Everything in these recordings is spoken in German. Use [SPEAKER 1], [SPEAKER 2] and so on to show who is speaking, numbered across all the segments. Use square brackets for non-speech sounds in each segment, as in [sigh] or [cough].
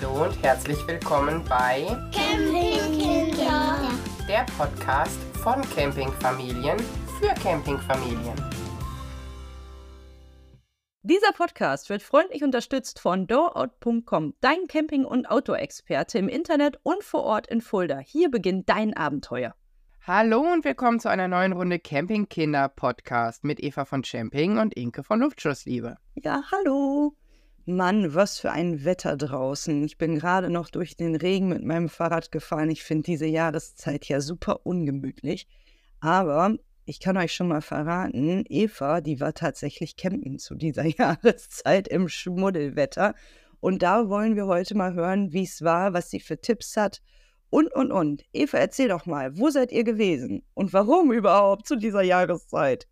[SPEAKER 1] Hallo und herzlich willkommen bei
[SPEAKER 2] Campingkinder.
[SPEAKER 1] der Podcast von Campingfamilien für Campingfamilien.
[SPEAKER 3] Dieser Podcast wird freundlich unterstützt von doout.com, dein Camping- und Outdoor-Experte im Internet und vor Ort in Fulda. Hier beginnt dein Abenteuer.
[SPEAKER 1] Hallo und willkommen zu einer neuen Runde Campingkinder Podcast mit Eva von Camping und Inke von Luftschussliebe.
[SPEAKER 3] Ja, hallo. Mann, was für ein Wetter draußen. Ich bin gerade noch durch den Regen mit meinem Fahrrad gefahren. Ich finde diese Jahreszeit ja super ungemütlich. Aber ich kann euch schon mal verraten, Eva, die war tatsächlich campen zu dieser [laughs] Jahreszeit im Schmuddelwetter. Und da wollen wir heute mal hören, wie es war, was sie für Tipps hat. Und, und, und. Eva, erzähl doch mal, wo seid ihr gewesen? Und warum überhaupt zu dieser Jahreszeit?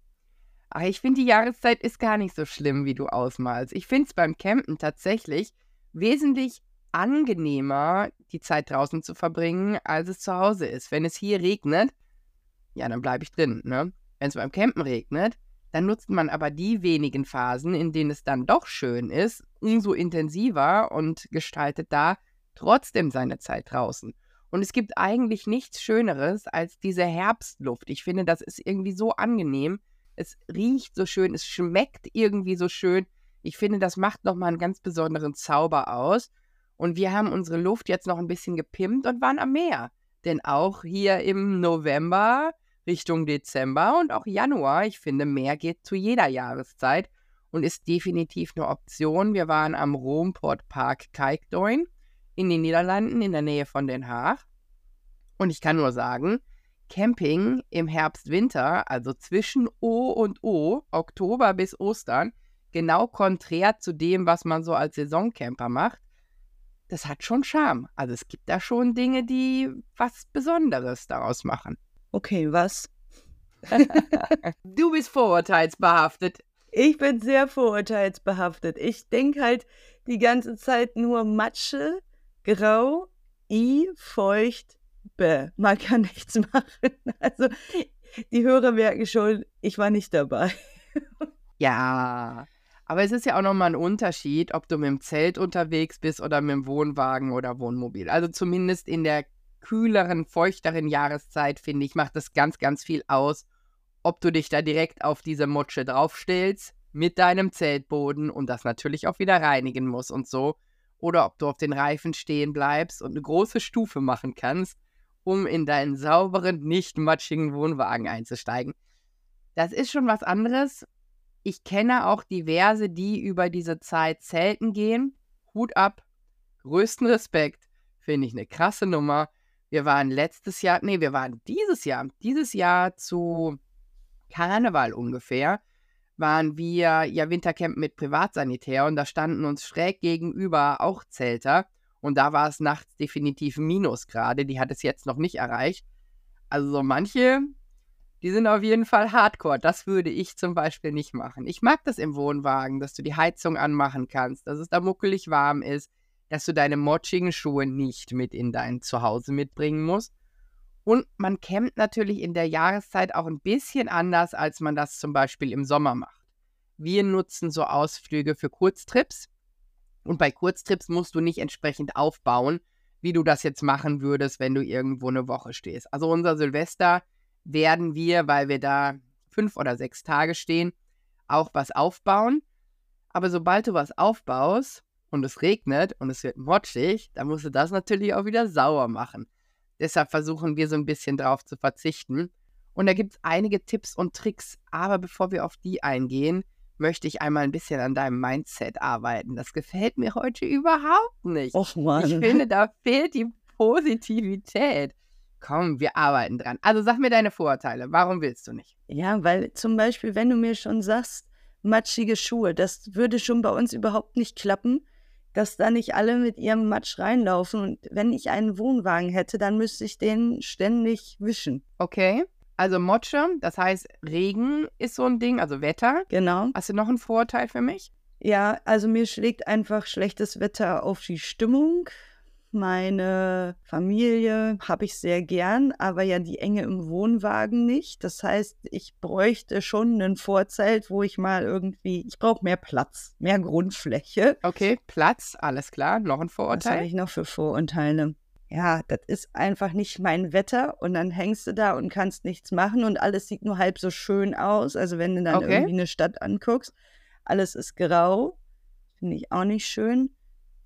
[SPEAKER 1] Ach, ich finde, die Jahreszeit ist gar nicht so schlimm, wie du ausmalst. Ich finde es beim Campen tatsächlich wesentlich angenehmer, die Zeit draußen zu verbringen, als es zu Hause ist. Wenn es hier regnet, ja, dann bleibe ich drin. Ne? Wenn es beim Campen regnet, dann nutzt man aber die wenigen Phasen, in denen es dann doch schön ist, umso intensiver und gestaltet da trotzdem seine Zeit draußen. Und es gibt eigentlich nichts Schöneres als diese Herbstluft. Ich finde, das ist irgendwie so angenehm. Es riecht so schön, es schmeckt irgendwie so schön. Ich finde, das macht nochmal einen ganz besonderen Zauber aus. Und wir haben unsere Luft jetzt noch ein bisschen gepimpt und waren am Meer. Denn auch hier im November Richtung Dezember und auch Januar, ich finde, Meer geht zu jeder Jahreszeit und ist definitiv eine Option. Wir waren am Romport Park Kijkdoorn in den Niederlanden in der Nähe von Den Haag. Und ich kann nur sagen, Camping im Herbst, Winter, also zwischen O und O, Oktober bis Ostern, genau konträr zu dem, was man so als Saisoncamper macht, das hat schon Charme. Also es gibt da schon Dinge, die was Besonderes daraus machen.
[SPEAKER 3] Okay, was? [laughs]
[SPEAKER 1] du bist vorurteilsbehaftet.
[SPEAKER 3] Ich bin sehr vorurteilsbehaftet. Ich denke halt die ganze Zeit nur Matsche, grau, i, feucht. Man kann nichts [laughs] machen. Also die Hörer merken schon, ich war nicht dabei.
[SPEAKER 1] Ja, aber es ist ja auch nochmal ein Unterschied, ob du mit dem Zelt unterwegs bist oder mit dem Wohnwagen oder Wohnmobil. Also zumindest in der kühleren, feuchteren Jahreszeit, finde ich, macht das ganz, ganz viel aus, ob du dich da direkt auf diese Mutsche draufstellst mit deinem Zeltboden und das natürlich auch wieder reinigen musst und so. Oder ob du auf den Reifen stehen bleibst und eine große Stufe machen kannst, um in deinen sauberen, nicht matschigen Wohnwagen einzusteigen. Das ist schon was anderes. Ich kenne auch diverse, die über diese Zeit zelten gehen. Hut ab, größten Respekt, finde ich eine krasse Nummer. Wir waren letztes Jahr, nee, wir waren dieses Jahr, dieses Jahr zu Karneval ungefähr, waren wir ja Wintercamp mit Privatsanitär und da standen uns schräg gegenüber auch Zelter und da war es nachts definitiv Minusgrade, die hat es jetzt noch nicht erreicht. Also so manche, die sind auf jeden Fall hardcore. Das würde ich zum Beispiel nicht machen. Ich mag das im Wohnwagen, dass du die Heizung anmachen kannst, dass es da muckelig warm ist, dass du deine motschigen Schuhe nicht mit in dein Zuhause mitbringen musst. Und man campt natürlich in der Jahreszeit auch ein bisschen anders, als man das zum Beispiel im Sommer macht. Wir nutzen so Ausflüge für Kurztrips. Und bei Kurztrips musst du nicht entsprechend aufbauen, wie du das jetzt machen würdest, wenn du irgendwo eine Woche stehst. Also unser Silvester werden wir, weil wir da fünf oder sechs Tage stehen, auch was aufbauen. Aber sobald du was aufbaust, und es regnet und es wird motschig, dann musst du das natürlich auch wieder sauer machen. Deshalb versuchen wir so ein bisschen drauf zu verzichten. Und da gibt es einige Tipps und Tricks. Aber bevor wir auf die eingehen, möchte ich einmal ein bisschen an deinem Mindset arbeiten. Das gefällt mir heute überhaupt nicht.
[SPEAKER 3] Och Mann.
[SPEAKER 1] Ich finde, da fehlt die Positivität. Komm, wir arbeiten dran. Also sag mir deine Vorurteile. Warum willst du nicht?
[SPEAKER 3] Ja, weil zum Beispiel, wenn du mir schon sagst, matschige Schuhe, das würde schon bei uns überhaupt nicht klappen dass da nicht alle mit ihrem Matsch reinlaufen. Und wenn ich einen Wohnwagen hätte, dann müsste ich den ständig wischen.
[SPEAKER 1] Okay. Also Motsche, das heißt Regen ist so ein Ding, also Wetter.
[SPEAKER 3] Genau.
[SPEAKER 1] Hast du noch einen Vorteil für mich?
[SPEAKER 3] Ja, also mir schlägt einfach schlechtes Wetter auf die Stimmung. meine Familie habe ich sehr gern, aber ja die Enge im Wohnwagen nicht. Das heißt, ich bräuchte schon ein Vorzelt, wo ich mal irgendwie, ich brauche mehr Platz, mehr Grundfläche.
[SPEAKER 1] Okay, Platz, alles klar. Noch ein
[SPEAKER 3] Was habe
[SPEAKER 1] Vorurteil?
[SPEAKER 3] ich noch für Vorurteile? Ja, das ist einfach nicht mein Wetter und dann hängst du da und kannst nichts machen und alles sieht nur halb so schön aus. Also wenn du dann
[SPEAKER 1] Okay.
[SPEAKER 3] irgendwie eine Stadt anguckst, alles ist grau, finde ich auch nicht schön.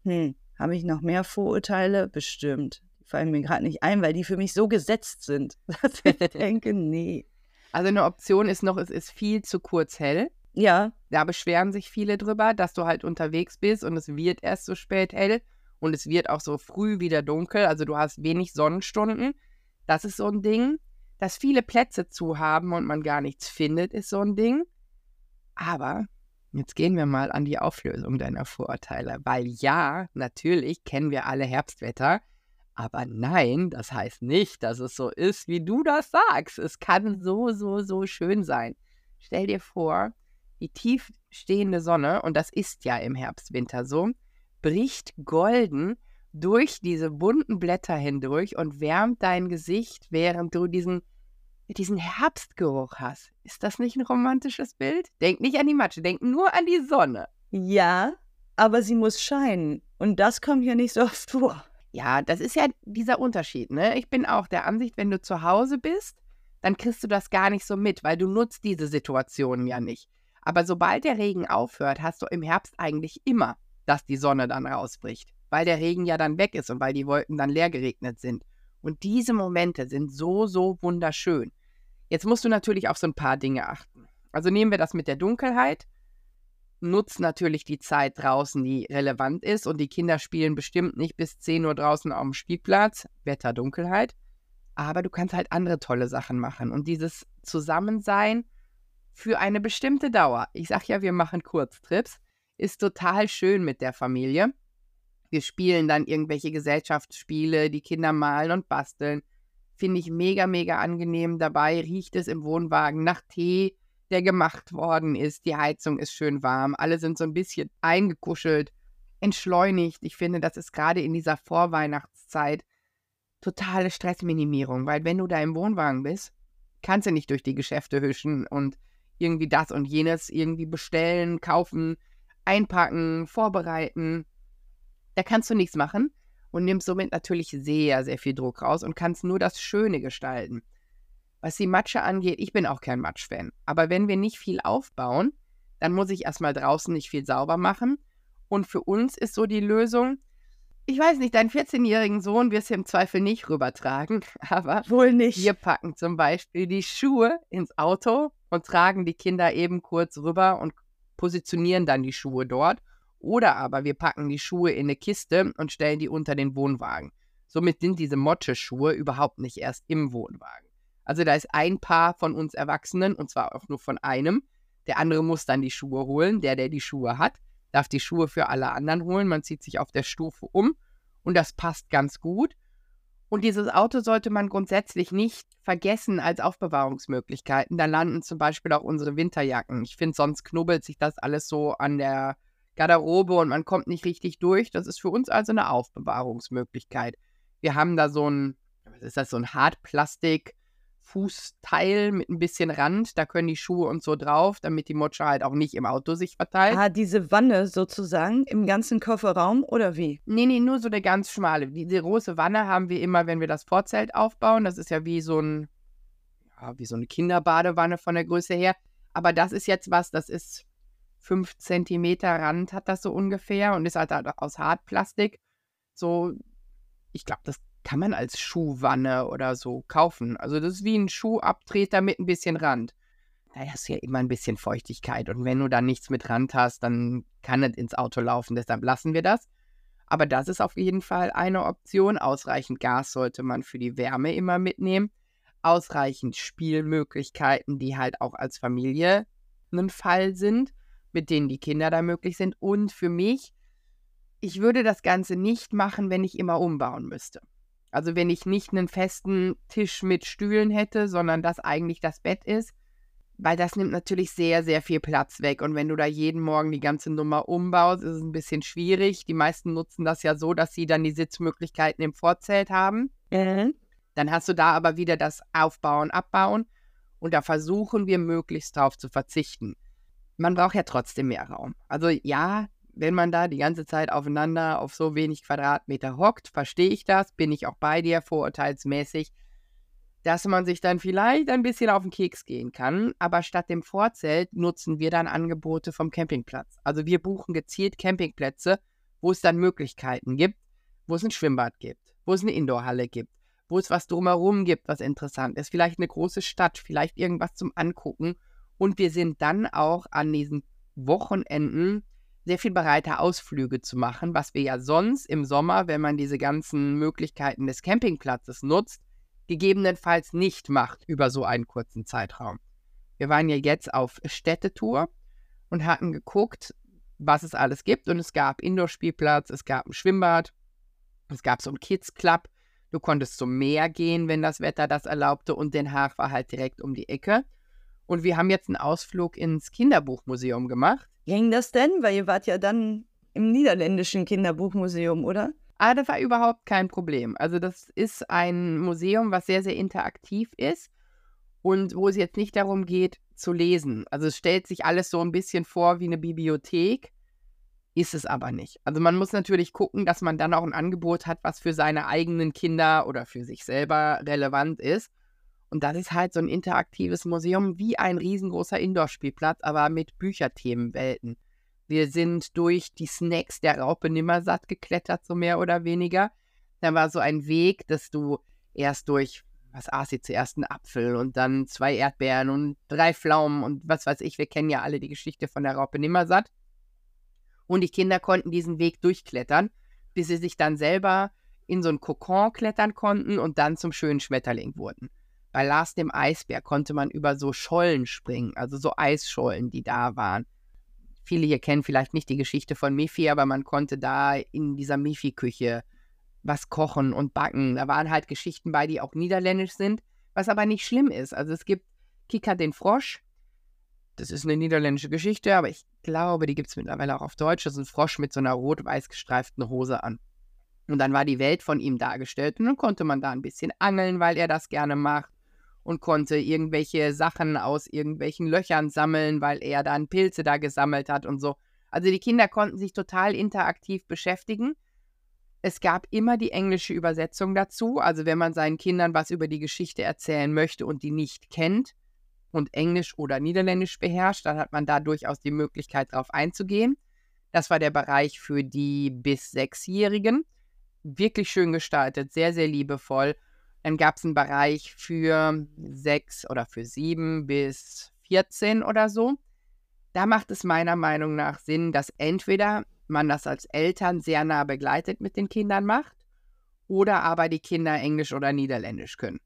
[SPEAKER 3] Hm, habe ich noch mehr Vorurteile? Bestimmt. Die fallen mir gerade nicht ein, weil die für mich so gesetzt sind, [laughs] dass ich denke, nee.
[SPEAKER 1] Also eine Option ist noch, es ist viel zu kurz hell.
[SPEAKER 3] Ja,
[SPEAKER 1] Da beschweren sich viele drüber, dass du halt unterwegs bist und es wird erst so spät hell und es wird auch so früh wieder dunkel. Also du hast wenig Sonnenstunden. Das ist so ein Ding. Dass viele Plätze zu haben und man gar nichts findet, ist so ein Ding. Aber jetzt gehen wir mal an die Auflösung deiner Vorurteile. Weil ja, natürlich kennen wir alle Herbstwetter. Aber nein, das heißt nicht, dass es so ist, wie du das sagst. Es kann so, so, so schön sein. Stell dir vor, die tief stehende Sonne, und das ist ja im Herbst, Winter so, bricht golden durch diese bunten Blätter hindurch und wärmt dein Gesicht, während du diesen, diesen Herbstgeruch hast. Ist das nicht ein romantisches Bild? Denk nicht an die Matsche, denk nur an die Sonne.
[SPEAKER 3] ja, aber sie muss scheinen. Und das kommt hier nicht so oft vor.
[SPEAKER 1] Ja, das ist ja dieser Unterschied, ne? Ich bin auch der Ansicht, wenn du zu Hause bist, dann kriegst du das gar nicht so mit, weil du nutzt diese Situationen ja nicht. Aber sobald der Regen aufhört, hast du im Herbst eigentlich immer, dass die Sonne dann rausbricht, weil der Regen ja dann weg ist und weil die Wolken dann leer geregnet sind. Und diese Momente sind so, so wunderschön. Jetzt musst du natürlich auf so ein paar Dinge achten. Also nehmen wir das mit der Dunkelheit. Nutz natürlich die Zeit draußen, die relevant ist. Und die Kinder spielen bestimmt nicht bis 10 Uhr draußen auf dem Spielplatz. Wetter, Dunkelheit. Aber du kannst halt andere tolle Sachen machen. Und dieses Zusammensein für eine bestimmte Dauer. Ich sag ja, wir machen Kurztrips. Ist total schön mit der Familie. Wir spielen dann irgendwelche Gesellschaftsspiele, die Kinder malen und basteln. Finde ich mega, mega angenehm. Dabei riecht es im Wohnwagen nach Tee, der gemacht worden ist. Die Heizung ist schön warm. Alle sind so ein bisschen eingekuschelt, entschleunigt. Ich finde, das ist gerade in dieser Vorweihnachtszeit totale Stressminimierung, weil wenn du da im Wohnwagen bist, kannst du nicht durch die Geschäfte hüschen und irgendwie das und jenes irgendwie bestellen, kaufen, einpacken, vorbereiten. Da kannst du nichts machen und nimmst somit natürlich sehr, sehr viel Druck raus und kannst nur das Schöne gestalten. Was die Matsche angeht, ich bin auch kein Matsch-Fan. Aber wenn wir nicht viel aufbauen, dann muss ich erstmal draußen nicht viel sauber machen. Und für uns ist so die Lösung, ich weiß nicht, deinen 14-jährigen Sohn wirst du im Zweifel nicht rübertragen, [laughs] aber
[SPEAKER 3] Wohl nicht.
[SPEAKER 1] wir packen zum Beispiel die Schuhe ins Auto und tragen die Kinder eben kurz rüber und positionieren dann die Schuhe dort. Oder aber wir packen die Schuhe in eine Kiste und stellen die unter den Wohnwagen. Somit sind diese Motsche-Schuhe überhaupt nicht erst im Wohnwagen. Also da ist ein Paar von uns Erwachsenen und zwar auch nur von einem. Der andere muss dann die Schuhe holen. Der, der die Schuhe hat, darf die Schuhe für alle anderen holen. Man zieht sich auf der Stufe um und das passt ganz gut. Und dieses Auto sollte man grundsätzlich nicht vergessen als Aufbewahrungsmöglichkeiten. Da landen zum Beispiel auch unsere Winterjacken. Ich finde, sonst knubbelt sich das alles so an der Garderobe und man kommt nicht richtig durch. Das ist für uns also eine Aufbewahrungsmöglichkeit. Wir haben da so ein, was ist das, so ein Hartplastik. Fußteil mit ein bisschen Rand, da können die Schuhe und so drauf, damit die Motsche halt auch nicht im Auto sich verteilt.
[SPEAKER 3] Ah, diese Wanne sozusagen im ganzen Kofferraum oder wie?
[SPEAKER 1] Nee, nee, nur so eine ganz schmale. Diese große Wanne haben wir immer, wenn wir das Vorzelt aufbauen. Das ist ja wie so ein, ja, wie so eine Kinderbadewanne von der Größe her. Aber das ist jetzt was, das ist 5 Zentimeter Rand hat das so ungefähr und ist halt aus Hartplastik. So, ich glaube, das kann man als Schuhwanne oder so kaufen. Also das ist wie ein Schuhabtreter mit ein bisschen Rand. Da hast du ja immer ein bisschen Feuchtigkeit. Und wenn du dann nichts mit Rand hast, dann kann es ins Auto laufen. Deshalb lassen wir das. Aber das ist auf jeden Fall eine Option. Ausreichend Gas sollte man für die Wärme immer mitnehmen. Ausreichend Spielmöglichkeiten, die halt auch als Familie ein Fall sind, mit denen die Kinder da möglich sind. Und für mich, ich würde das Ganze nicht machen, wenn ich immer umbauen müsste. Also wenn ich nicht einen festen Tisch mit Stühlen hätte, sondern das eigentlich das Bett ist, weil das nimmt natürlich sehr, sehr viel Platz weg. Und wenn du da jeden Morgen die ganze Nummer umbaust, ist es ein bisschen schwierig. Die meisten nutzen das ja so, dass sie dann die Sitzmöglichkeiten im Vorzelt haben. Mhm. Dann hast du da aber wieder das Aufbauen, Abbauen. Und da versuchen wir möglichst drauf zu verzichten. Man braucht ja trotzdem mehr Raum. Also ja, wenn man da die ganze Zeit aufeinander auf so wenig Quadratmeter hockt, verstehe ich das, bin ich auch bei dir vorurteilsmäßig dass man sich dann vielleicht ein bisschen auf den Keks gehen kann. Aber statt dem Vorzelt nutzen wir dann Angebote vom Campingplatz. Also wir buchen gezielt Campingplätze, wo es dann Möglichkeiten gibt, wo es ein Schwimmbad gibt, wo es eine Indoorhalle gibt, wo es was drumherum gibt, was interessant ist. Vielleicht eine große Stadt, vielleicht irgendwas zum Angucken. Und wir sind dann auch an diesen Wochenenden sehr viel bereiter, Ausflüge zu machen, was wir ja sonst im Sommer, wenn man diese ganzen Möglichkeiten des Campingplatzes nutzt, gegebenenfalls nicht macht über so einen kurzen Zeitraum. Wir waren ja jetzt auf Städtetour und hatten geguckt, was es alles gibt. Und es gab Indoor-Spielplatz, es gab ein Schwimmbad, es gab so einen Kids Club. Du konntest zum Meer gehen, wenn das Wetter das erlaubte. Und Den Haag war halt direkt um die Ecke. Und wir haben jetzt einen Ausflug ins Kinderbuchmuseum gemacht.
[SPEAKER 3] Ging das denn? Weil ihr wart ja dann im niederländischen Kinderbuchmuseum, oder?
[SPEAKER 1] Aber das war überhaupt kein Problem. Also das ist ein Museum, was sehr, sehr interaktiv ist und wo es jetzt nicht darum geht zu lesen. Also es stellt sich alles so ein bisschen vor wie eine Bibliothek, ist es aber nicht. Also man muss natürlich gucken, dass man dann auch ein Angebot hat, was für seine eigenen Kinder oder für sich selber relevant ist. Und das ist halt so ein interaktives Museum wie ein riesengroßer Indoor-Spielplatz, aber mit Bücherthemenwelten. Wir sind durch die Snacks der Raupe Nimmersatt geklettert, so mehr oder weniger. Da war so ein Weg, dass du erst durch, was aß sie zuerst, einen Apfel und dann zwei Erdbeeren und drei Pflaumen und was weiß ich. Wir kennen ja alle die Geschichte von der Raupe Nimmersatt. Und die Kinder konnten diesen Weg durchklettern, bis sie sich dann selber in so ein Kokon klettern konnten und dann zum schönen Schmetterling wurden. Bei Lars dem Eisbär konnte man über so Schollen springen, also so Eisschollen, die da waren. Viele hier kennen vielleicht nicht die Geschichte von Mifi, aber man konnte da in dieser Mifi-Küche was kochen und backen. Da waren halt Geschichten bei, die auch niederländisch sind, was aber nicht schlimm ist. Also es gibt Kika den Frosch. Das ist eine niederländische Geschichte, aber ich glaube, die gibt es mittlerweile auch auf Deutsch. Das ist ein Frosch mit so einer rot-weiß gestreiften Hose an. Und dann war die Welt von ihm dargestellt und dann konnte man da ein bisschen angeln, weil er das gerne macht und konnte irgendwelche Sachen aus irgendwelchen Löchern sammeln, weil er dann Pilze da gesammelt hat und so. Also die Kinder konnten sich total interaktiv beschäftigen. Es gab immer die englische Übersetzung dazu. Also wenn man seinen Kindern was über die Geschichte erzählen möchte und die nicht kennt und Englisch oder Niederländisch beherrscht, dann hat man da durchaus die Möglichkeit, darauf einzugehen. Das war der Bereich für die bis Sechsjährigen. Wirklich schön gestaltet, sehr, sehr liebevoll. Dann gab es einen Bereich für sechs oder für sieben bis 14 oder so. Da macht es meiner Meinung nach Sinn, dass entweder man das als Eltern sehr nah begleitet mit den Kindern macht oder aber die Kinder Englisch oder Niederländisch können.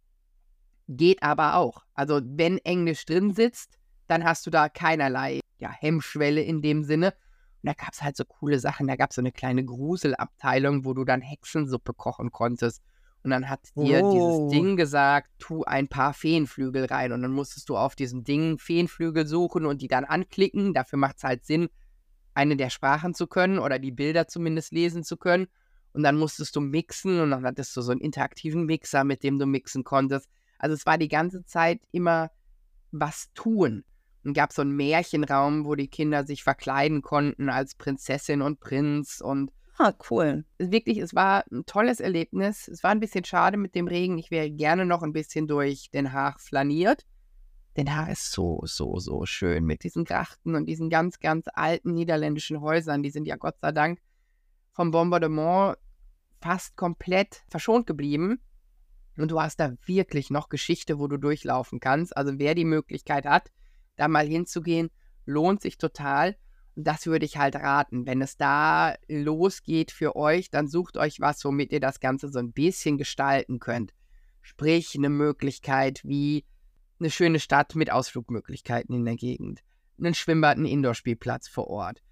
[SPEAKER 1] Geht aber auch. Also wenn Englisch drin sitzt, dann hast du da keinerlei ja, Hemmschwelle in dem Sinne. Und da gab es halt so coole Sachen. Da gab es so eine kleine Gruselabteilung, wo du dann Hexensuppe kochen konntest und dann hat dir oh. dieses Ding gesagt, tu ein paar Feenflügel rein. Und dann musstest du auf diesem Ding Feenflügel suchen und die dann anklicken. Dafür macht es halt Sinn, eine der Sprachen zu können oder die Bilder zumindest lesen zu können. Und dann musstest du mixen und dann hattest du so einen interaktiven Mixer, mit dem du mixen konntest. Also es war die ganze Zeit immer was tun. Und gab so einen Märchenraum, wo die Kinder sich verkleiden konnten als Prinzessin und Prinz und
[SPEAKER 3] Ah, cool.
[SPEAKER 1] Wirklich, es war ein tolles Erlebnis. Es war ein bisschen schade mit dem Regen. Ich wäre gerne noch ein bisschen durch Den Haag flaniert. Den Haag ist so, so, so schön mit diesen Grachten und diesen ganz, ganz alten niederländischen Häusern. Die sind ja Gott sei Dank vom Bombardement fast komplett verschont geblieben. Und du hast da wirklich noch Geschichte, wo du durchlaufen kannst. Also wer die Möglichkeit hat, da mal hinzugehen, lohnt sich total das würde ich halt raten. Wenn es da losgeht für euch, dann sucht euch was, womit ihr das Ganze so ein bisschen gestalten könnt. Sprich, eine Möglichkeit wie eine schöne Stadt mit Ausflugmöglichkeiten in der Gegend. Einen Schwimmbad, einen Indoorspielplatz vor Ort.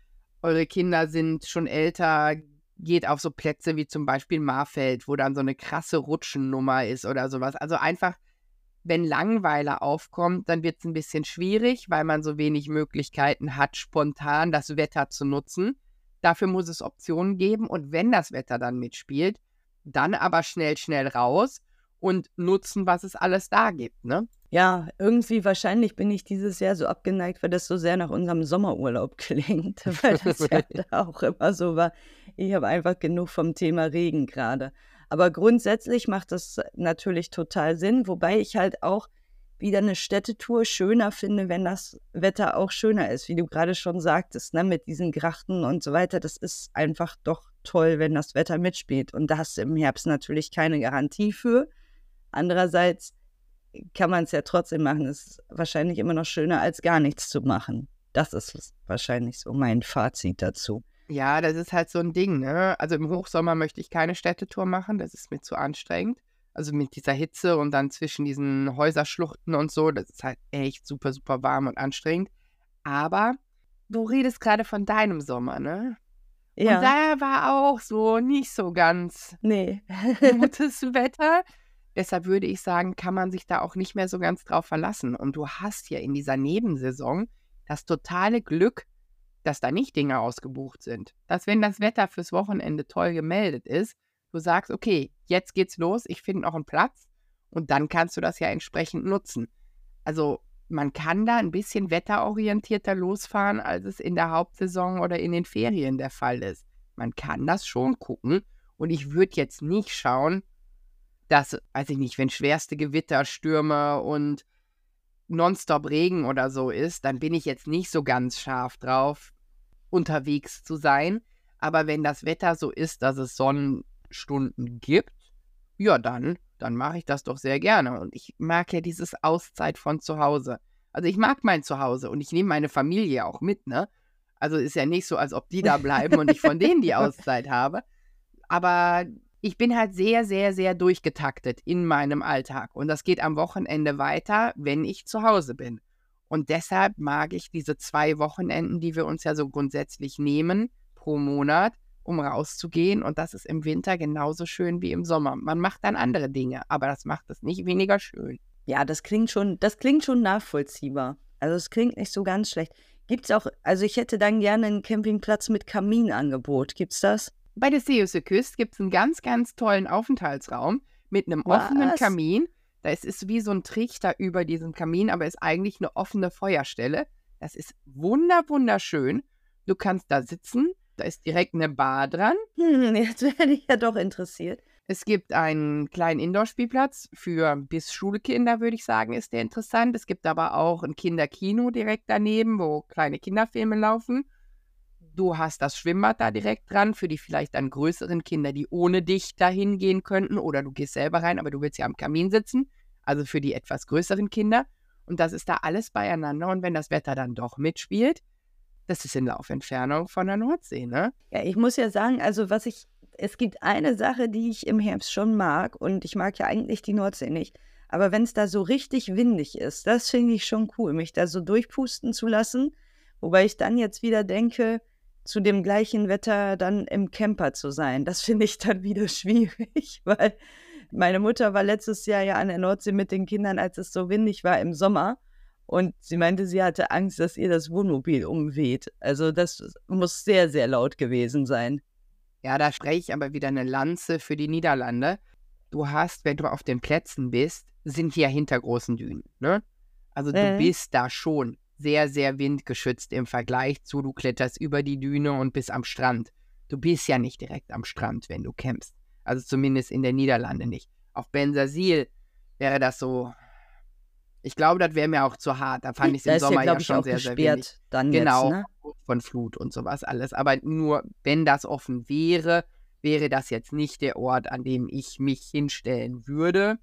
[SPEAKER 1] Eure Kinder sind schon älter, geht auf so Plätze wie zum Beispiel Marfeld, wo dann so eine krasse Rutschennummer ist oder sowas. Also einfach Wenn Langweiler aufkommt, dann wird es ein bisschen schwierig, weil man so wenig Möglichkeiten hat, spontan das Wetter zu nutzen. Dafür muss es Optionen geben und wenn das Wetter dann mitspielt, dann aber schnell, schnell raus und nutzen, was es alles da gibt, ne?
[SPEAKER 3] Ja, irgendwie wahrscheinlich bin ich dieses Jahr so abgeneigt, weil das so sehr nach unserem Sommerurlaub [laughs] klingt, weil das [laughs] ja da auch immer so war. Ich habe einfach genug vom Thema Regen gerade. Aber grundsätzlich macht das natürlich total Sinn, wobei ich halt auch wieder eine Städtetour schöner finde, wenn das Wetter auch schöner ist, wie du gerade schon sagtest, ne, mit diesen Grachten und so weiter. Das ist einfach doch toll, wenn das Wetter mitspielt. Und da hast du im Herbst natürlich keine Garantie für. Andererseits kann man es ja trotzdem machen. Es ist wahrscheinlich immer noch schöner, als gar nichts zu machen. Das ist wahrscheinlich so mein Fazit dazu.
[SPEAKER 1] Ja, das ist halt so ein Ding, ne? Also im Hochsommer möchte ich keine Städtetour machen, das ist mir zu anstrengend. Also mit dieser Hitze und dann zwischen diesen Häuserschluchten und so, das ist halt echt super, super warm und anstrengend. Aber du redest gerade von deinem Sommer, ne? Ja. Und da war auch so nicht so ganz
[SPEAKER 3] nee. [laughs]
[SPEAKER 1] gutes Wetter. Deshalb würde ich sagen, kann man sich da auch nicht mehr so ganz drauf verlassen. Und du hast ja in dieser Nebensaison das totale Glück, dass da nicht Dinge ausgebucht sind. Dass wenn das Wetter fürs Wochenende toll gemeldet ist, du sagst, okay, jetzt geht's los, ich finde noch einen Platz und dann kannst du das ja entsprechend nutzen. Also man kann da ein bisschen wetterorientierter losfahren, als es in der Hauptsaison oder in den Ferien der Fall ist. Man kann das schon gucken und ich würde jetzt nicht schauen, dass, weiß ich nicht, wenn schwerste Gewitter, Stürme und nonstop Regen oder so ist, dann bin ich jetzt nicht so ganz scharf drauf, unterwegs zu sein. Aber wenn das Wetter so ist, dass es Sonnenstunden gibt, ja, dann, dann mache ich das doch sehr gerne. Und ich mag ja dieses Auszeit von zu Hause. Also ich mag mein Zuhause und ich nehme meine Familie auch mit, ne? Also ist ja nicht so, als ob die da bleiben und ich von denen die [laughs] Auszeit habe. Aber ich bin halt sehr, sehr, sehr durchgetaktet in meinem Alltag. Und das geht am Wochenende weiter, wenn ich zu Hause bin. Und deshalb mag ich diese zwei Wochenenden, die wir uns ja so grundsätzlich nehmen pro Monat, um rauszugehen. Und das ist im Winter genauso schön wie im Sommer. Man macht dann andere Dinge, aber das macht es nicht weniger schön.
[SPEAKER 3] Ja, das klingt schon, das klingt schon nachvollziehbar. Also es klingt nicht so ganz schlecht. Gibt es auch, also ich hätte dann gerne einen Campingplatz mit Kaminangebot. Gibt es das?
[SPEAKER 1] Bei der Seeuse Küste gibt es einen ganz, ganz tollen Aufenthaltsraum mit einem Was? offenen Kamin. Da ist es wie so ein Trichter über diesem Kamin, aber ist eigentlich eine offene Feuerstelle. Das ist wunder, wunderschön. Du kannst da sitzen, da ist direkt eine Bar dran.
[SPEAKER 3] Hm, jetzt [laughs] werde ich ja doch interessiert.
[SPEAKER 1] Es gibt einen kleinen Indoor-Spielplatz für bis Schulkinder, würde ich sagen, ist der interessant. Es gibt aber auch ein Kinderkino direkt daneben, wo kleine Kinderfilme laufen. Du hast das Schwimmbad da direkt dran für die vielleicht dann größeren Kinder, die ohne dich dahin gehen könnten. Oder du gehst selber rein, aber du willst ja am Kamin sitzen. Also für die etwas größeren Kinder. Und das ist da alles beieinander. Und wenn das Wetter dann doch mitspielt, das ist in Laufentfernung von der Nordsee, ne?
[SPEAKER 3] Ja, ich muss ja sagen, also was ich, es gibt eine Sache, die ich im Herbst schon mag. Und ich mag ja eigentlich die Nordsee nicht. Aber wenn es da so richtig windig ist, das finde ich schon cool, mich da so durchpusten zu lassen. Wobei ich dann jetzt wieder denke, zu dem gleichen Wetter dann im Camper zu sein. Das [laughs] finde ich dann wieder schwierig, [laughs] weil meine Mutter war letztes Jahr ja an der Nordsee mit den Kindern, als es so windig war im Sommer. Und sie meinte, sie hatte Angst, dass ihr das Wohnmobil umweht. Also das muss sehr, sehr laut gewesen sein.
[SPEAKER 1] Ja, da spreche ich aber wieder eine Lanze für die Niederlande. Du hast, wenn du auf den Plätzen bist, sind hier hinter großen Dünen. Ne? Also du äh. bist da schon sehr, sehr windgeschützt im Vergleich zu, du kletterst über die Düne und bist am Strand. Du bist ja nicht direkt am Strand, wenn du campst. Also zumindest in der Niederlande nicht. Auf Bensasil wäre das so. Ich glaube, das wäre mir auch zu hart. Da fand ich es im Sommer ja, ja schon sehr, sehr wenig.
[SPEAKER 3] Dann
[SPEAKER 1] genau,
[SPEAKER 3] jetzt, ne?
[SPEAKER 1] von Flut und sowas alles. Aber nur, wenn das offen wäre, wäre das jetzt nicht der Ort, an dem ich mich hinstellen würde.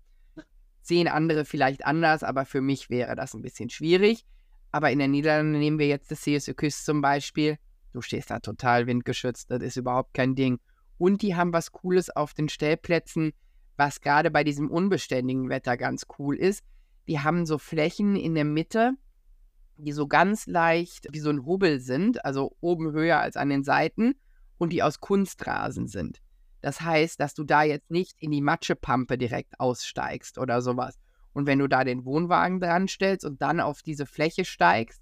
[SPEAKER 1] Sehen andere vielleicht anders, aber für mich wäre das ein bisschen schwierig. Aber in den Niederlanden nehmen wir jetzt das CSU Küste zum Beispiel. Du stehst da total windgeschützt, das ist überhaupt kein Ding. Und die haben was Cooles auf den Stellplätzen, was gerade bei diesem unbeständigen Wetter ganz cool ist. Die haben so Flächen in der Mitte, die so ganz leicht wie so ein Hubbel sind, also oben höher als an den Seiten und die aus Kunstrasen sind. Das heißt, dass du da jetzt nicht in die Matschepampe direkt aussteigst oder sowas, Und wenn du da den Wohnwagen dran stellst und dann auf diese Fläche steigst,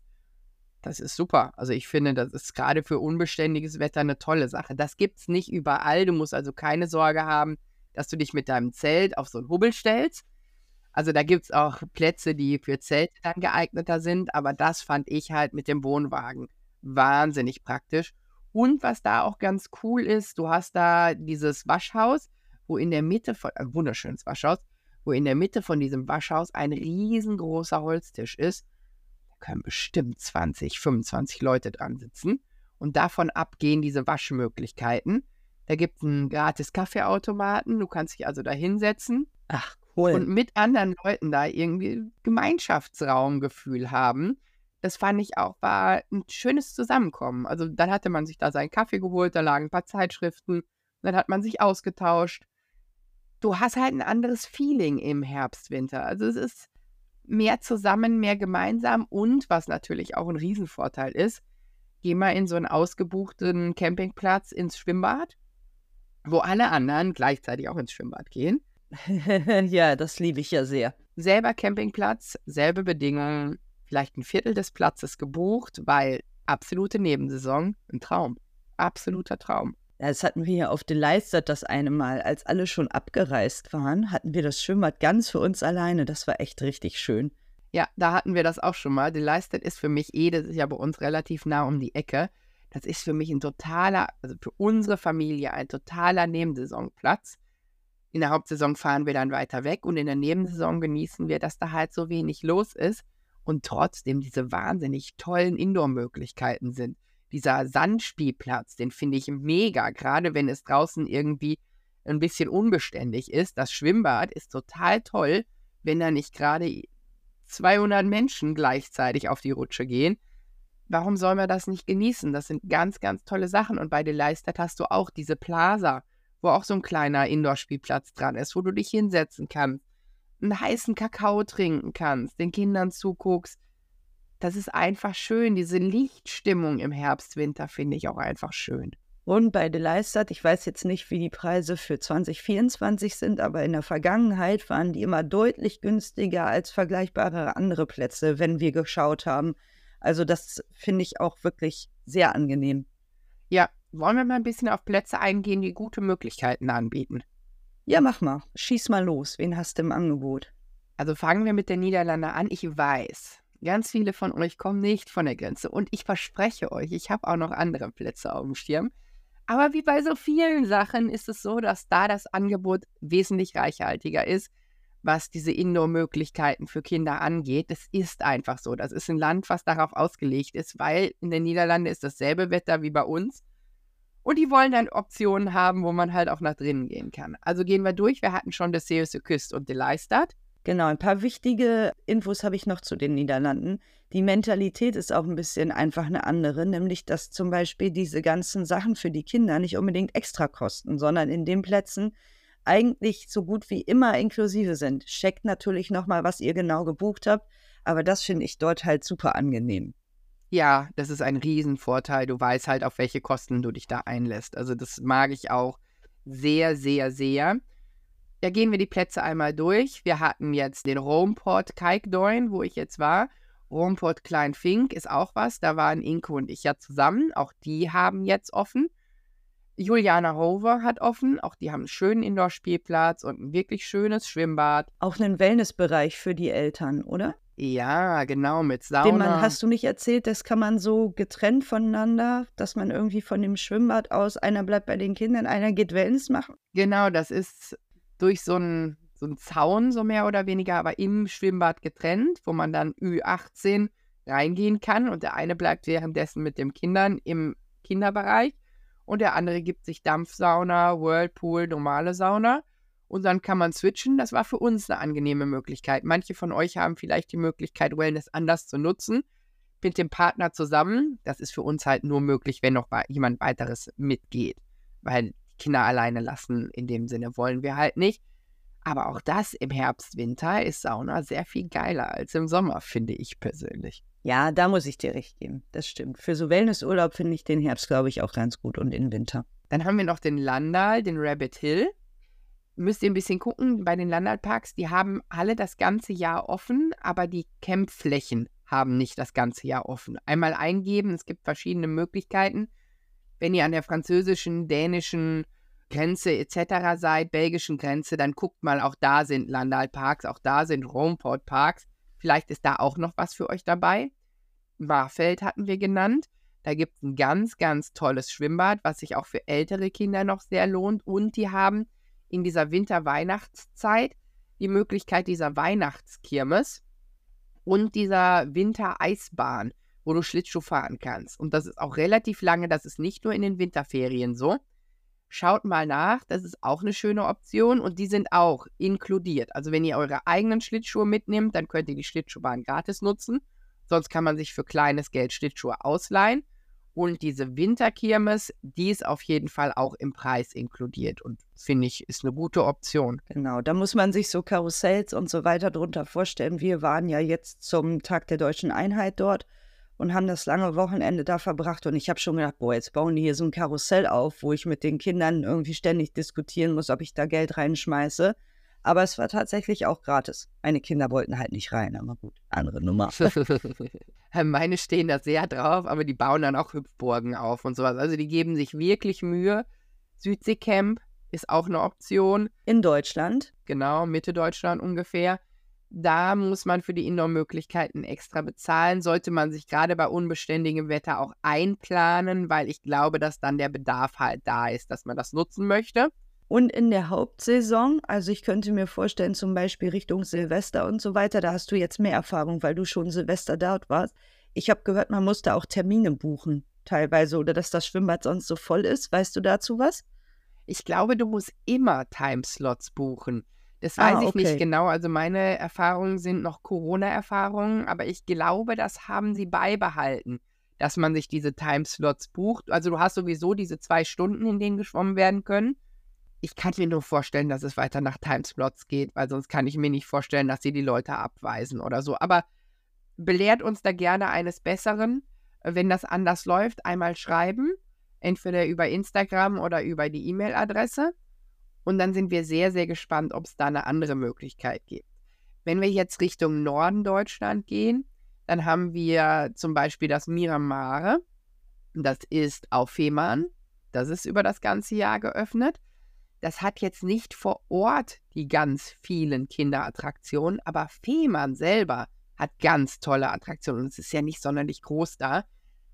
[SPEAKER 1] das ist super. Also ich finde, das ist gerade für unbeständiges Wetter eine tolle Sache. Das gibt es nicht überall. Du musst also keine Sorge haben, dass du dich mit deinem Zelt auf so einen Hubbel stellst. Also da gibt es auch Plätze, die für Zelte dann geeigneter sind, aber das fand ich halt mit dem Wohnwagen wahnsinnig praktisch. Und was da auch ganz cool ist, du hast da dieses Waschhaus, wo in der Mitte von, ein wunderschönes Waschhaus, wo in der Mitte von diesem Waschhaus ein riesengroßer Holztisch ist. Da können bestimmt 20, 25 Leute dran sitzen. Und davon ab gehen diese Waschmöglichkeiten. Da gibt es einen gratis Kaffeeautomaten. Du kannst dich also da hinsetzen.
[SPEAKER 3] Ach, cool.
[SPEAKER 1] Und mit anderen Leuten da irgendwie Gemeinschaftsraumgefühl haben das fand ich auch, war ein schönes Zusammenkommen. Also dann hatte man sich da seinen Kaffee geholt, da lagen ein paar Zeitschriften, dann hat man sich ausgetauscht. Du hast halt ein anderes Feeling im Herbst, Winter. Also es ist mehr zusammen, mehr gemeinsam und was natürlich auch ein Riesenvorteil ist, geh mal in so einen ausgebuchten Campingplatz ins Schwimmbad, wo alle anderen gleichzeitig auch ins Schwimmbad gehen. [laughs]
[SPEAKER 3] ja, das liebe ich ja sehr.
[SPEAKER 1] Selber Campingplatz, selbe Bedingungen, vielleicht ein Viertel des Platzes gebucht, weil absolute Nebensaison, ein Traum. Absoluter Traum.
[SPEAKER 3] Das hatten wir ja auf Deleistert das eine Mal. Als alle schon abgereist waren, hatten wir das Schwimmbad ganz für uns alleine. Das war echt richtig schön.
[SPEAKER 1] Ja, da hatten wir das auch schon mal. Deleistert ist für mich eh, das ist ja bei uns relativ nah um die Ecke. Das ist für mich ein totaler, also für unsere Familie ein totaler Nebensaisonplatz. In der Hauptsaison fahren wir dann weiter weg und in der Nebensaison genießen wir, dass da halt so wenig los ist und trotzdem diese wahnsinnig tollen Indoor-Möglichkeiten sind. Dieser Sandspielplatz, den finde ich mega, gerade wenn es draußen irgendwie ein bisschen unbeständig ist. Das Schwimmbad ist total toll, wenn da nicht gerade 200 Menschen gleichzeitig auf die Rutsche gehen. Warum soll man das nicht genießen? Das sind ganz, ganz tolle Sachen. Und bei Deleistert hast du auch diese Plaza, wo auch so ein kleiner Indoor-Spielplatz dran ist, wo du dich hinsetzen kannst einen heißen Kakao trinken kannst, den Kindern zuguckst. Das ist einfach schön. Diese Lichtstimmung im Herbst, Winter finde ich auch einfach schön.
[SPEAKER 3] Und bei Deleistert, ich weiß jetzt nicht, wie die Preise für 2024 sind, aber in der Vergangenheit waren die immer deutlich günstiger als vergleichbare andere Plätze, wenn wir geschaut haben. Also das finde ich auch wirklich sehr angenehm.
[SPEAKER 1] Ja, wollen wir mal ein bisschen auf Plätze eingehen, die gute Möglichkeiten anbieten?
[SPEAKER 3] Ja, mach mal. Schieß mal los. Wen hast du im Angebot?
[SPEAKER 1] Also fangen wir mit der Niederlande an. Ich weiß, ganz viele von euch kommen nicht von der Grenze. Und ich verspreche euch, ich habe auch noch andere Plätze auf dem Schirm. Aber wie bei so vielen Sachen ist es so, dass da das Angebot wesentlich reichhaltiger ist, was diese Indoor-Möglichkeiten für Kinder angeht. Das ist einfach so. Das ist ein Land, was darauf ausgelegt ist, weil in den Niederlanden ist dasselbe Wetter wie bei uns. Und die wollen dann Optionen haben, wo man halt auch nach drinnen gehen kann. Also gehen wir durch. Wir hatten schon das Seeuse Küst und die Leistert.
[SPEAKER 3] Genau, ein paar wichtige Infos habe ich noch zu den Niederlanden. Die Mentalität ist auch ein bisschen einfach eine andere, nämlich dass zum Beispiel diese ganzen Sachen für die Kinder nicht unbedingt extra kosten, sondern in den Plätzen eigentlich so gut wie immer inklusive sind. Checkt natürlich nochmal, was ihr genau gebucht habt, aber das finde ich dort halt super angenehm.
[SPEAKER 1] Ja, das ist ein Riesenvorteil. Du weißt halt, auf welche Kosten du dich da einlässt. Also das mag ich auch sehr, sehr, sehr. Da gehen wir die Plätze einmal durch. Wir hatten jetzt den Romport Kijkdoorn, wo ich jetzt war. Romport Kleinfink ist auch was. Da waren Inko und ich ja zusammen. Auch die haben jetzt offen. Juliana Hover hat offen. Auch die haben einen schönen Indoor-Spielplatz und ein wirklich schönes Schwimmbad.
[SPEAKER 3] Auch einen Wellnessbereich für die Eltern, oder?
[SPEAKER 1] Ja, genau, mit Sauna.
[SPEAKER 3] Den man, hast du nicht erzählt, das kann man so getrennt voneinander, dass man irgendwie von dem Schwimmbad aus, einer bleibt bei den Kindern, einer geht Wellness machen?
[SPEAKER 1] Genau, das ist durch so einen so einen Zaun, so mehr oder weniger, aber im Schwimmbad getrennt, wo man dann Ü18 reingehen kann und der eine bleibt währenddessen mit den Kindern im Kinderbereich und der andere gibt sich Dampfsauna, Whirlpool, normale Sauna und dann kann man switchen. Das war für uns eine angenehme Möglichkeit. Manche von euch haben vielleicht die Möglichkeit, Wellness anders zu nutzen mit dem Partner zusammen. Das ist für uns halt nur möglich, wenn noch jemand weiteres mitgeht, weil Kinder alleine lassen in dem Sinne wollen wir halt nicht. Aber auch das im Herbst, Winter ist Sauna sehr viel geiler als im Sommer, finde ich persönlich.
[SPEAKER 3] Ja, da muss ich dir recht geben. Das stimmt. Für so Wellnessurlaub finde ich den Herbst, glaube ich, auch ganz gut und den Winter.
[SPEAKER 1] Dann haben wir noch den Landal, den Rabbit Hill müsst ihr ein bisschen gucken bei den Landalparks. Die haben alle das ganze Jahr offen, aber die Campflächen haben nicht das ganze Jahr offen. Einmal eingeben, es gibt verschiedene Möglichkeiten. Wenn ihr an der französischen, dänischen Grenze etc. seid, belgischen Grenze, dann guckt mal, auch da sind Landalparks, auch da sind Romport Parks. Vielleicht ist da auch noch was für euch dabei. Marfeld hatten wir genannt. Da gibt es ein ganz, ganz tolles Schwimmbad, was sich auch für ältere Kinder noch sehr lohnt. Und die haben in dieser Winter-Weihnachtszeit die Möglichkeit dieser Weihnachtskirmes und dieser Winter-Eisbahn, wo du Schlittschuh fahren kannst. Und das ist auch relativ lange, das ist nicht nur in den Winterferien so. Schaut mal nach, das ist auch eine schöne Option und die sind auch inkludiert. Also wenn ihr eure eigenen Schlittschuhe mitnimmt, dann könnt ihr die Schlittschuhbahn gratis nutzen. Sonst kann man sich für kleines Geld Schlittschuhe ausleihen. Und diese Winterkirmes, die ist auf jeden Fall auch im Preis inkludiert und finde ich, ist eine gute Option.
[SPEAKER 3] Genau, da muss man sich so Karussells und so weiter drunter vorstellen. Wir waren ja jetzt zum Tag der deutschen Einheit dort und haben das lange Wochenende da verbracht. Und ich habe schon gedacht, boah, jetzt bauen die hier so ein Karussell auf, wo ich mit den Kindern irgendwie ständig diskutieren muss, ob ich da Geld reinschmeiße. Aber es war tatsächlich auch gratis. Meine Kinder wollten halt nicht rein, aber gut, andere Nummer. [laughs]
[SPEAKER 1] Meine stehen da sehr drauf, aber die bauen dann auch Hüpfburgen auf und sowas. Also die geben sich wirklich Mühe. Südseecamp ist auch eine Option.
[SPEAKER 3] In Deutschland?
[SPEAKER 1] Genau, Mitte Deutschland ungefähr. Da muss man für die Indoor-Möglichkeiten extra bezahlen. Sollte man sich gerade bei unbeständigem Wetter auch einplanen, weil ich glaube, dass dann der Bedarf halt da ist, dass man das nutzen möchte.
[SPEAKER 3] Und in der Hauptsaison, also ich könnte mir vorstellen, zum Beispiel Richtung Silvester und so weiter, da hast du jetzt mehr Erfahrung, weil du schon Silvester dort warst. Ich habe gehört, man musste auch Termine buchen, teilweise, oder dass das Schwimmbad sonst so voll ist. Weißt du dazu was?
[SPEAKER 1] Ich glaube, du musst immer Timeslots buchen. Das weiß ah, ich nicht genau. Also meine Erfahrungen sind noch Corona-Erfahrungen, aber ich glaube, das haben sie beibehalten, dass man sich diese Timeslots bucht. Also du hast sowieso diese zwei Stunden, in denen geschwommen werden können ich kann mir nur vorstellen, dass es weiter nach Timeslots geht, weil sonst kann ich mir nicht vorstellen, dass sie die Leute abweisen oder so. Aber belehrt uns da gerne eines Besseren. Wenn das anders läuft, einmal schreiben, entweder über Instagram oder über die E-Mail-Adresse. Und dann sind wir sehr, sehr gespannt, ob es da eine andere Möglichkeit gibt. Wenn wir jetzt Richtung Norden Deutschland gehen, dann haben wir zum Beispiel das Miramare. Das ist auf Fehmarn. Das ist über das ganze Jahr geöffnet. Das hat jetzt nicht vor Ort die ganz vielen Kinderattraktionen, aber Fehmarn selber hat ganz tolle Attraktionen. Und es ist ja nicht sonderlich groß da.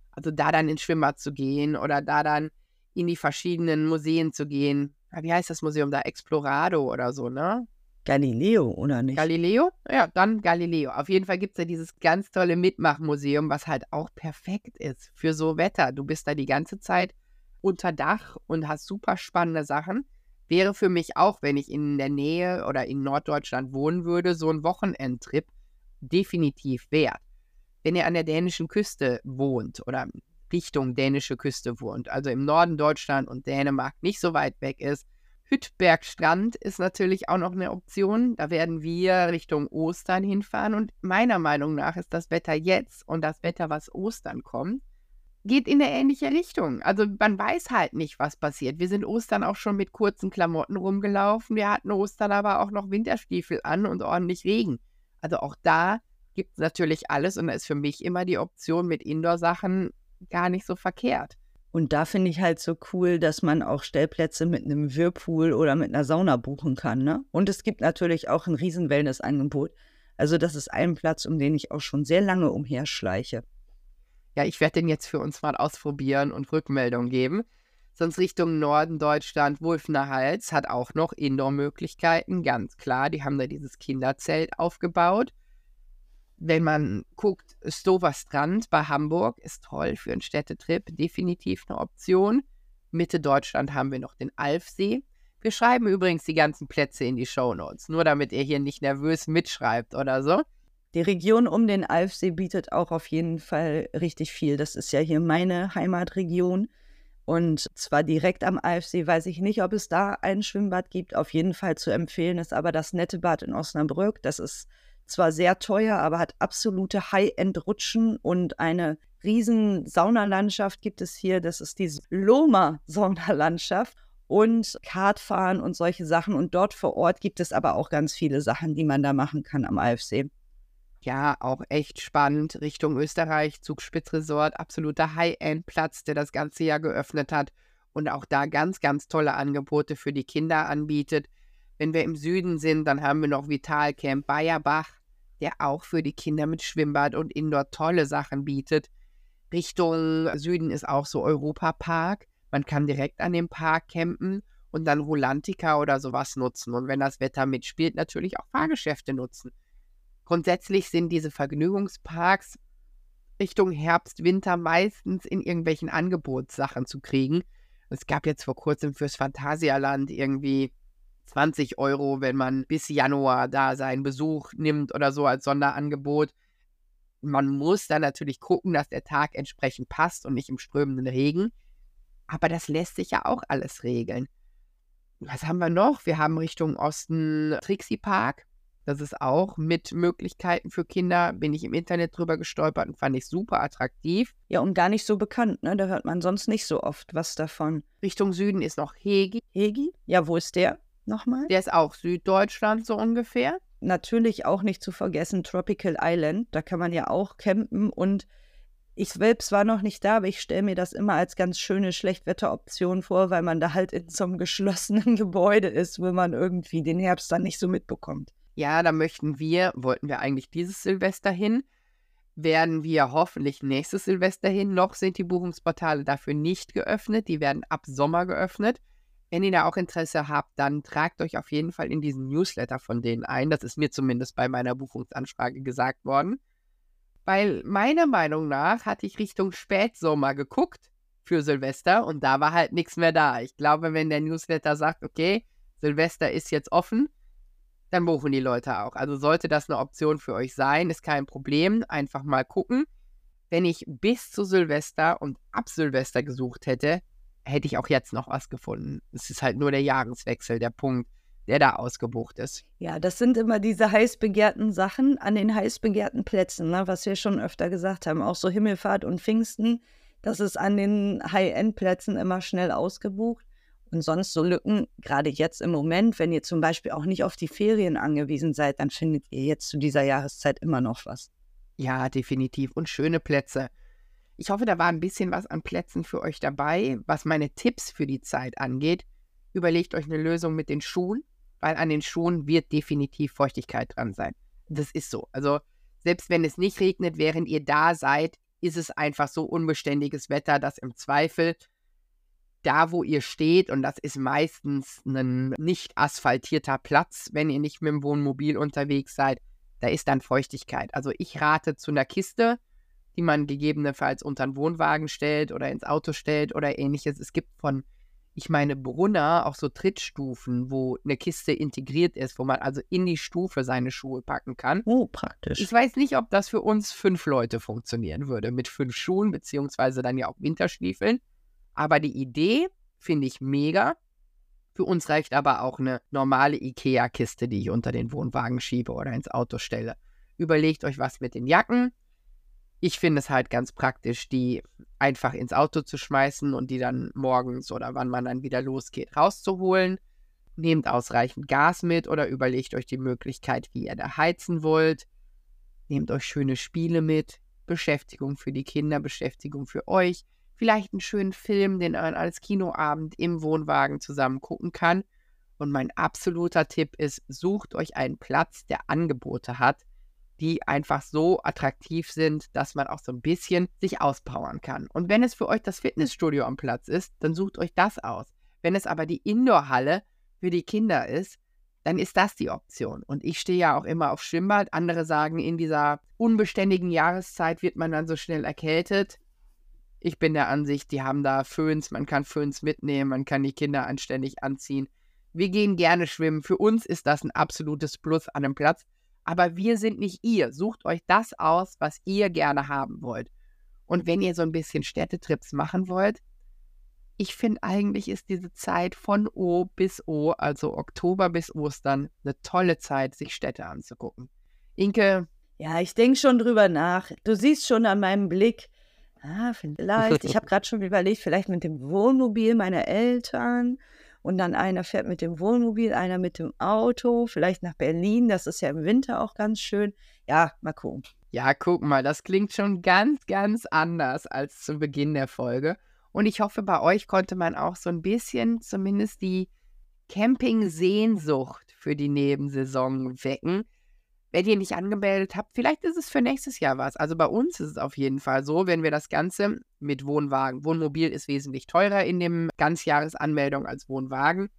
[SPEAKER 1] Also da dann ins Schwimmbad zu gehen oder da dann in die verschiedenen Museen zu gehen. Wie heißt das Museum da? Explorado oder so, ne?
[SPEAKER 3] Galileo, oder nicht?
[SPEAKER 1] Galileo? Ja, dann Galileo. Auf jeden Fall gibt es ja dieses ganz tolle Mitmachmuseum, was halt auch perfekt ist für so Wetter. Du bist da die ganze Zeit unter Dach und hast super spannende Sachen wäre für mich auch, wenn ich in der Nähe oder in Norddeutschland wohnen würde, so ein Wochenendtrip definitiv wert. Wenn ihr an der dänischen Küste wohnt oder Richtung dänische Küste wohnt, also im Norden Deutschland und Dänemark nicht so weit weg ist, Hüttbergstrand ist natürlich auch noch eine Option. Da werden wir Richtung Ostern hinfahren und meiner Meinung nach ist das Wetter jetzt und das Wetter, was Ostern kommt, geht in eine ähnliche Richtung. Also man weiß halt nicht, was passiert. Wir sind Ostern auch schon mit kurzen Klamotten rumgelaufen. Wir hatten Ostern aber auch noch Winterstiefel an und ordentlich Regen. Also auch da gibt es natürlich alles und da ist für mich immer die Option mit Indoor-Sachen gar nicht so verkehrt.
[SPEAKER 3] Und da finde ich halt so cool, dass man auch Stellplätze mit einem Whirlpool oder mit einer Sauna buchen kann. Ne? Und es gibt natürlich auch ein riesen Wellness-Angebot. Also das ist ein Platz, um den ich auch schon sehr lange umherschleiche
[SPEAKER 1] ja, ich werde den jetzt für uns mal ausprobieren und Rückmeldung geben. Sonst Richtung Norden Deutschland, Wulfner Hals hat auch noch Indoor-Möglichkeiten, ganz klar. Die haben da dieses Kinderzelt aufgebaut. Wenn man guckt, Stover Strand bei Hamburg ist toll für einen Städtetrip, definitiv eine Option. Mitte Deutschland haben wir noch den Alfsee. Wir schreiben übrigens die ganzen Plätze in die Show Notes, nur damit ihr hier nicht nervös mitschreibt oder so.
[SPEAKER 3] Die Region um den Alfsee bietet auch auf jeden Fall richtig viel. Das ist ja hier meine Heimatregion. Und zwar direkt am Alfsee weiß ich nicht, ob es da ein Schwimmbad gibt. Auf jeden Fall zu empfehlen ist aber das nette Bad in Osnabrück. Das ist zwar sehr teuer, aber hat absolute High-End-Rutschen und eine riesen Saunalandschaft gibt es hier. Das ist die Loma-Saunalandschaft. und Kartfahren und solche Sachen. Und dort vor Ort gibt es aber auch ganz viele Sachen, die man da machen kann am AFC.
[SPEAKER 1] Ja, auch echt spannend. Richtung Österreich, Zugspitzresort, absoluter High-End-Platz, der das ganze Jahr geöffnet hat und auch da ganz, ganz tolle Angebote für die Kinder anbietet. Wenn wir im Süden sind, dann haben wir noch Vitalcamp Bayerbach, der auch für die Kinder mit Schwimmbad und Indoor tolle Sachen bietet. Richtung Süden ist auch so Europapark. Man kann direkt an dem Park campen und dann Rolantica oder sowas nutzen. Und wenn das Wetter mitspielt, natürlich auch Fahrgeschäfte nutzen. Grundsätzlich sind diese Vergnügungsparks Richtung Herbst, Winter meistens in irgendwelchen Angebotssachen zu kriegen. Es gab jetzt vor kurzem fürs Phantasialand irgendwie 20 Euro, wenn man bis Januar da seinen Besuch nimmt oder so als Sonderangebot. Man muss dann natürlich gucken, dass der Tag entsprechend passt und nicht im strömenden Regen. Aber das lässt sich ja auch alles regeln. Was haben wir noch? Wir haben Richtung Osten Trixie Park. Das ist auch mit Möglichkeiten für Kinder. Bin ich im Internet drüber gestolpert und fand ich super attraktiv.
[SPEAKER 3] Ja, und gar nicht so bekannt, ne? Da hört man sonst nicht so oft was davon.
[SPEAKER 1] Richtung Süden ist noch Hegi.
[SPEAKER 3] Hegi? Ja, wo ist der nochmal?
[SPEAKER 1] Der ist auch Süddeutschland so ungefähr.
[SPEAKER 3] Natürlich auch nicht zu vergessen Tropical Island. Da kann man ja auch campen und ich selbst war noch nicht da, aber ich stelle mir das immer als ganz schöne Schlechtwetteroption vor, weil man da halt in so einem geschlossenen [laughs] Gebäude ist, wo man irgendwie den Herbst dann nicht so mitbekommt.
[SPEAKER 1] Ja, da möchten wir, wollten wir eigentlich dieses Silvester hin, werden wir hoffentlich nächstes Silvester hin. Noch sind die Buchungsportale dafür nicht geöffnet. Die werden ab Sommer geöffnet. Wenn ihr da auch Interesse habt, dann tragt euch auf jeden Fall in diesen Newsletter von denen ein. Das ist mir zumindest bei meiner Buchungsanfrage gesagt worden. Weil meiner Meinung nach hatte ich Richtung Spätsommer geguckt für Silvester und da war halt nichts mehr da. Ich glaube, wenn der Newsletter sagt, okay, Silvester ist jetzt offen, dann buchen die Leute auch. Also sollte das eine Option für euch sein, ist kein Problem. Einfach mal gucken. Wenn ich bis zu Silvester und ab Silvester gesucht hätte, hätte ich auch jetzt noch was gefunden. Es ist halt nur der Jahreswechsel, der Punkt, der da ausgebucht ist.
[SPEAKER 3] Ja, das sind immer diese heiß begehrten Sachen an den heiß begehrten Plätzen, ne, was wir schon öfter gesagt haben. Auch so Himmelfahrt und Pfingsten, das ist an den High-End-Plätzen immer schnell ausgebucht. Und sonst so Lücken, gerade jetzt im Moment, wenn ihr zum Beispiel auch nicht auf die Ferien angewiesen seid, dann findet ihr jetzt zu dieser Jahreszeit immer noch was.
[SPEAKER 1] Ja, definitiv. Und schöne Plätze. Ich hoffe, da war ein bisschen was an Plätzen für euch dabei. Was meine Tipps für die Zeit angeht, überlegt euch eine Lösung mit den Schuhen, weil an den Schuhen wird definitiv Feuchtigkeit dran sein. Das ist so. Also selbst wenn es nicht regnet, während ihr da seid, ist es einfach so unbeständiges Wetter, dass im Zweifel da, wo ihr steht, und das ist meistens ein nicht asphaltierter Platz, wenn ihr nicht mit dem Wohnmobil unterwegs seid, da ist dann Feuchtigkeit. Also ich rate zu einer Kiste, die man gegebenenfalls unter einen Wohnwagen stellt oder ins Auto stellt oder ähnliches. Es gibt von, ich meine, Brunner auch so Trittstufen, wo eine Kiste integriert ist, wo man also in die Stufe seine Schuhe packen kann.
[SPEAKER 3] Oh, praktisch.
[SPEAKER 1] Ich weiß nicht, ob das für uns fünf Leute funktionieren würde, mit fünf Schuhen, beziehungsweise dann ja auch Winterstiefeln. Aber die Idee finde ich mega. Für uns reicht aber auch eine normale IKEA-Kiste, die ich unter den Wohnwagen schiebe oder ins Auto stelle. Überlegt euch was mit den Jacken. Ich finde es halt ganz praktisch, die einfach ins Auto zu schmeißen und die dann morgens oder wann man dann wieder losgeht, rauszuholen. Nehmt ausreichend Gas mit oder überlegt euch die Möglichkeit, wie ihr da heizen wollt. Nehmt euch schöne Spiele mit. Beschäftigung für die Kinder, Beschäftigung für euch vielleicht einen schönen Film, den man als Kinoabend im Wohnwagen zusammen gucken kann. Und mein absoluter Tipp ist, sucht euch einen Platz, der Angebote hat, die einfach so attraktiv sind, dass man auch so ein bisschen sich auspowern kann. Und wenn es für euch das Fitnessstudio am Platz ist, dann sucht euch das aus. Wenn es aber die Indoorhalle für die Kinder ist, dann ist das die Option. Und ich stehe ja auch immer auf Schwimmbad. Andere sagen, in dieser unbeständigen Jahreszeit wird man dann so schnell erkältet. Ich bin der Ansicht, die haben da Föhns, man kann Föhns mitnehmen, man kann die Kinder anständig anziehen. Wir gehen gerne schwimmen. Für uns ist das ein absolutes Plus an einem Platz. Aber wir sind nicht ihr. Sucht euch das aus, was ihr gerne haben wollt. Und wenn ihr so ein bisschen Städtetrips machen wollt, ich finde eigentlich ist diese Zeit von O bis O, also Oktober bis Ostern, eine tolle Zeit, sich Städte anzugucken. Inke.
[SPEAKER 3] Ja, ich denke schon drüber nach. Du siehst schon an meinem Blick, Ah, vielleicht. [laughs] Ich habe gerade schon überlegt, vielleicht mit dem Wohnmobil meiner Eltern und dann einer fährt mit dem Wohnmobil, einer mit dem Auto, vielleicht nach Berlin. Das ist ja im Winter auch ganz schön. Ja, mal gucken.
[SPEAKER 1] Ja, guck mal, das klingt schon ganz, ganz anders als zu Beginn der Folge. Und ich hoffe, bei euch konnte man auch so ein bisschen zumindest die Camping-Sehnsucht für die Nebensaison wecken. Wenn ihr nicht angemeldet habt, vielleicht ist es für nächstes Jahr was. Also bei uns ist es auf jeden Fall so, wenn wir das Ganze mit Wohnwagen, Wohnmobil ist wesentlich teurer in dem Ganzjahresanmeldung als Wohnwagen.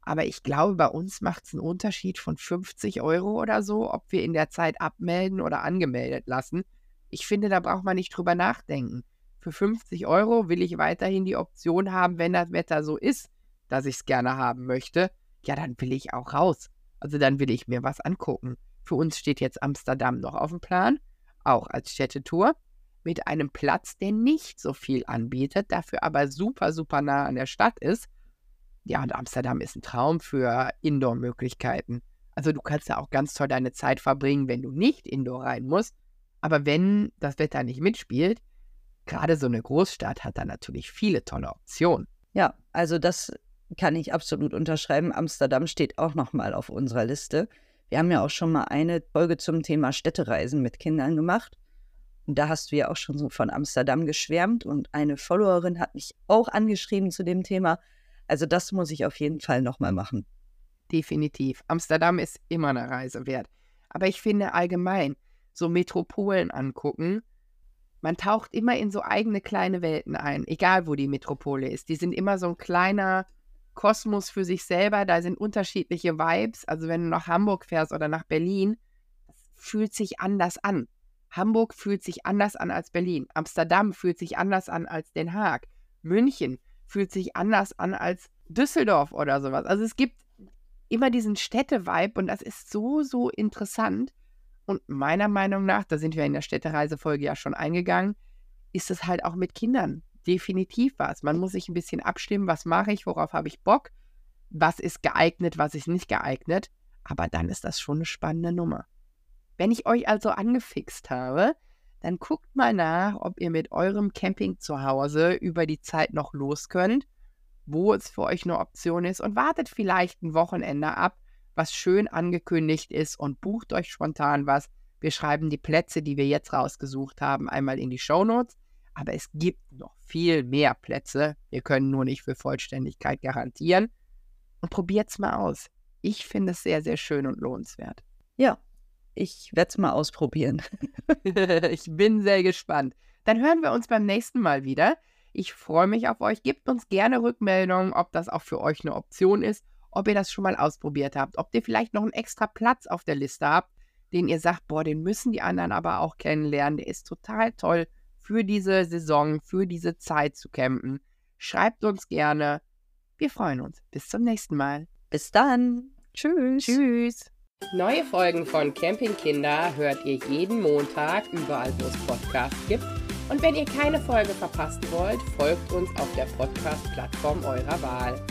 [SPEAKER 1] Aber ich glaube, bei uns macht es einen Unterschied von 50 Euro oder so, ob wir in der Zeit abmelden oder angemeldet lassen. Ich finde, da braucht man nicht drüber nachdenken. Für 50 Euro will ich weiterhin die Option haben, wenn das Wetter so ist, dass ich es gerne haben möchte. Ja, dann will ich auch raus. Also dann will ich mir was angucken. Für uns steht jetzt Amsterdam noch auf dem Plan, auch als Städtetour, mit einem Platz, der nicht so viel anbietet, dafür aber super, super nah an der Stadt ist. Ja, und Amsterdam ist ein Traum für Indoor-Möglichkeiten. Also du kannst ja auch ganz toll deine Zeit verbringen, wenn du nicht Indoor rein musst. Aber wenn das Wetter nicht mitspielt, gerade so eine Großstadt hat da natürlich viele tolle Optionen.
[SPEAKER 3] Ja, also das kann ich absolut unterschreiben. Amsterdam steht auch nochmal auf unserer Liste. Wir haben ja auch schon mal eine Folge zum Thema Städtereisen mit Kindern gemacht. Und da hast du ja auch schon so von Amsterdam geschwärmt und eine Followerin hat mich auch angeschrieben zu dem Thema. Also das muss ich auf jeden Fall nochmal machen.
[SPEAKER 1] Definitiv. Amsterdam ist immer eine Reise wert. Aber ich finde allgemein, so Metropolen angucken, man taucht immer in so eigene kleine Welten ein, egal wo die Metropole ist. Die sind immer so ein kleiner Kosmos für sich selber. Da sind unterschiedliche Vibes. Also wenn du nach Hamburg fährst oder nach Berlin, fühlt sich anders an. Hamburg fühlt sich anders an als Berlin. Amsterdam fühlt sich anders an als Den Haag. München fühlt sich anders an als Düsseldorf oder sowas. Also es gibt immer diesen Städte-Vibe und das ist so, so interessant. Und meiner Meinung nach, da sind wir in der Städtereisefolge ja schon eingegangen, ist es halt auch mit Kindern definitiv was. Man muss sich ein bisschen abstimmen, was mache ich, worauf habe ich Bock, was ist geeignet, was ist nicht geeignet. Aber dann ist das schon eine spannende Nummer. Wenn ich euch also angefixt habe, dann guckt mal nach, ob ihr mit eurem Camping zu Hause über die Zeit noch los könnt, wo es für euch eine Option ist und wartet vielleicht ein Wochenende ab, was schön angekündigt ist und bucht euch spontan was. Wir schreiben die Plätze, die wir jetzt rausgesucht haben, einmal in die Show Notes. Aber es gibt noch viel mehr Plätze. Wir können nur nicht für Vollständigkeit garantieren. Und probiert es mal aus. Ich finde es sehr, sehr schön und lohnenswert.
[SPEAKER 3] Ja, ich werde es mal ausprobieren. [laughs] [laughs]
[SPEAKER 1] ich bin sehr gespannt. Dann hören wir uns beim nächsten Mal wieder. Ich freue mich auf euch. Gebt uns gerne Rückmeldungen, ob das auch für euch eine Option ist, ob ihr das schon mal ausprobiert habt, ob ihr vielleicht noch einen extra Platz auf der Liste habt, den ihr sagt, boah, den müssen die anderen aber auch kennenlernen. Der ist total toll für diese Saison, für diese Zeit zu campen. Schreibt uns gerne. Wir freuen uns. Bis zum nächsten Mal.
[SPEAKER 3] Bis dann. Tschüss.
[SPEAKER 1] Tschüss. Neue Folgen von Camping Kinder hört ihr jeden Montag überall, wo es Podcasts gibt. Und wenn ihr keine Folge verpassen wollt, folgt uns auf der Podcast-Plattform eurer Wahl.